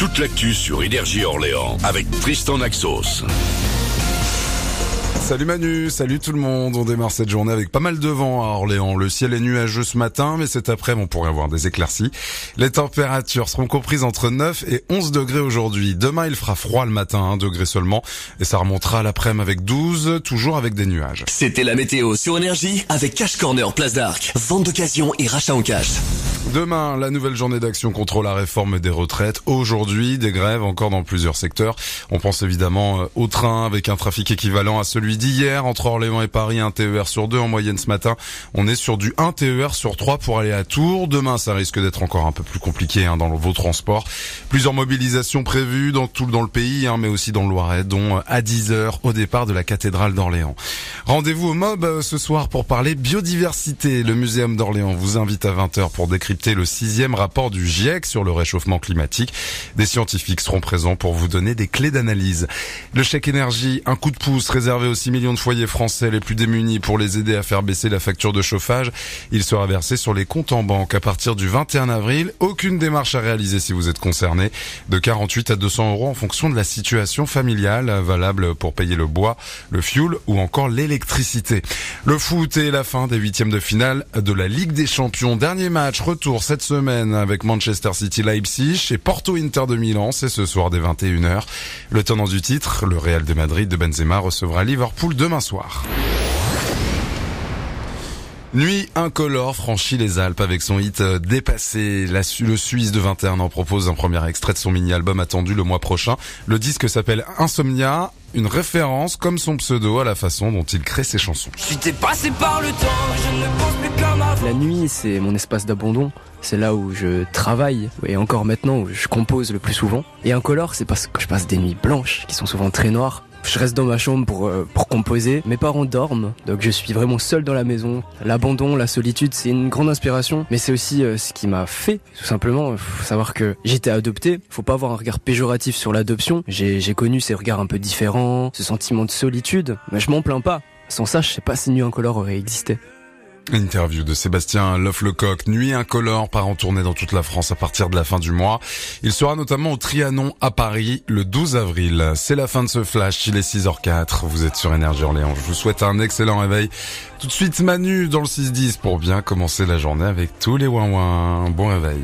toute l'actu sur Énergie Orléans avec Tristan Naxos. Salut Manu, salut tout le monde. On démarre cette journée avec pas mal de vent à Orléans. Le ciel est nuageux ce matin, mais cet après, on pourrait avoir des éclaircies. Les températures seront comprises entre 9 et 11 degrés aujourd'hui. Demain, il fera froid le matin, 1 degré seulement, et ça remontera l'après-midi avec 12, toujours avec des nuages. C'était la météo sur Énergie avec Cash Corner Place d'Arc. Vente d'occasion et rachat en cash. Demain, la nouvelle journée d'action contre la réforme des retraites. Aujourd'hui, des grèves encore dans plusieurs secteurs. On pense évidemment euh, au train avec un trafic équivalent à celui d'hier entre Orléans et Paris, un TER sur deux en moyenne ce matin. On est sur du 1 TER sur 3 pour aller à Tours. Demain, ça risque d'être encore un peu plus compliqué hein, dans vos transports. Plusieurs mobilisations prévues dans tout dans le pays, hein, mais aussi dans le Loiret, dont euh, à 10h au départ de la cathédrale d'Orléans. Rendez-vous au MOB euh, ce soir pour parler biodiversité. Le Muséum d'Orléans vous invite à 20h pour décrypter le sixième rapport du GIEC sur le réchauffement climatique. Des scientifiques seront présents pour vous donner des clés d'analyse. Le chèque énergie, un coup de pouce réservé aux 6 millions de foyers français les plus démunis pour les aider à faire baisser la facture de chauffage. Il sera versé sur les comptes en banque à partir du 21 avril. Aucune démarche à réaliser si vous êtes concerné. De 48 à 200 euros en fonction de la situation familiale, valable pour payer le bois, le fuel ou encore l'électricité. Le foot est la fin des huitièmes de finale de la Ligue des Champions. Dernier match, retour cette semaine avec Manchester City Leipzig et Porto Inter de Milan. C'est ce soir dès 21h. Le tenant du titre, le Real de Madrid de Benzema, recevra Liverpool demain soir. Nuit incolore franchit les Alpes avec son hit euh, dépassé. Le Suisse de 21 ans propose un premier extrait de son mini-album attendu le mois prochain. Le disque s'appelle Insomnia, une référence comme son pseudo à la façon dont il crée ses chansons. passé par le temps, je ne pense plus comme La nuit, c'est mon espace d'abandon. C'est là où je travaille et encore maintenant où je compose le plus souvent. Et incolore, c'est parce que je passe des nuits blanches qui sont souvent très noires je reste dans ma chambre pour, euh, pour composer. Mes parents dorment, donc je suis vraiment seul dans la maison. L'abandon, la solitude, c'est une grande inspiration, mais c'est aussi euh, ce qui m'a fait, tout simplement. Savoir que j'étais adopté. Faut pas avoir un regard péjoratif sur l'adoption. J'ai connu ces regards un peu différents, ce sentiment de solitude, mais je m'en plains pas. Sans ça, je sais pas si Nuit Incolore aurait existé. Interview de Sébastien Loff-Lecoq, Nuit incolore, part en tournée dans toute la France à partir de la fin du mois. Il sera notamment au Trianon à Paris le 12 avril. C'est la fin de ce flash, il est 6h04, vous êtes sur Énergie Orléans. Je vous souhaite un excellent réveil. Tout de suite Manu dans le 6-10 pour bien commencer la journée avec tous les ouin Bon réveil.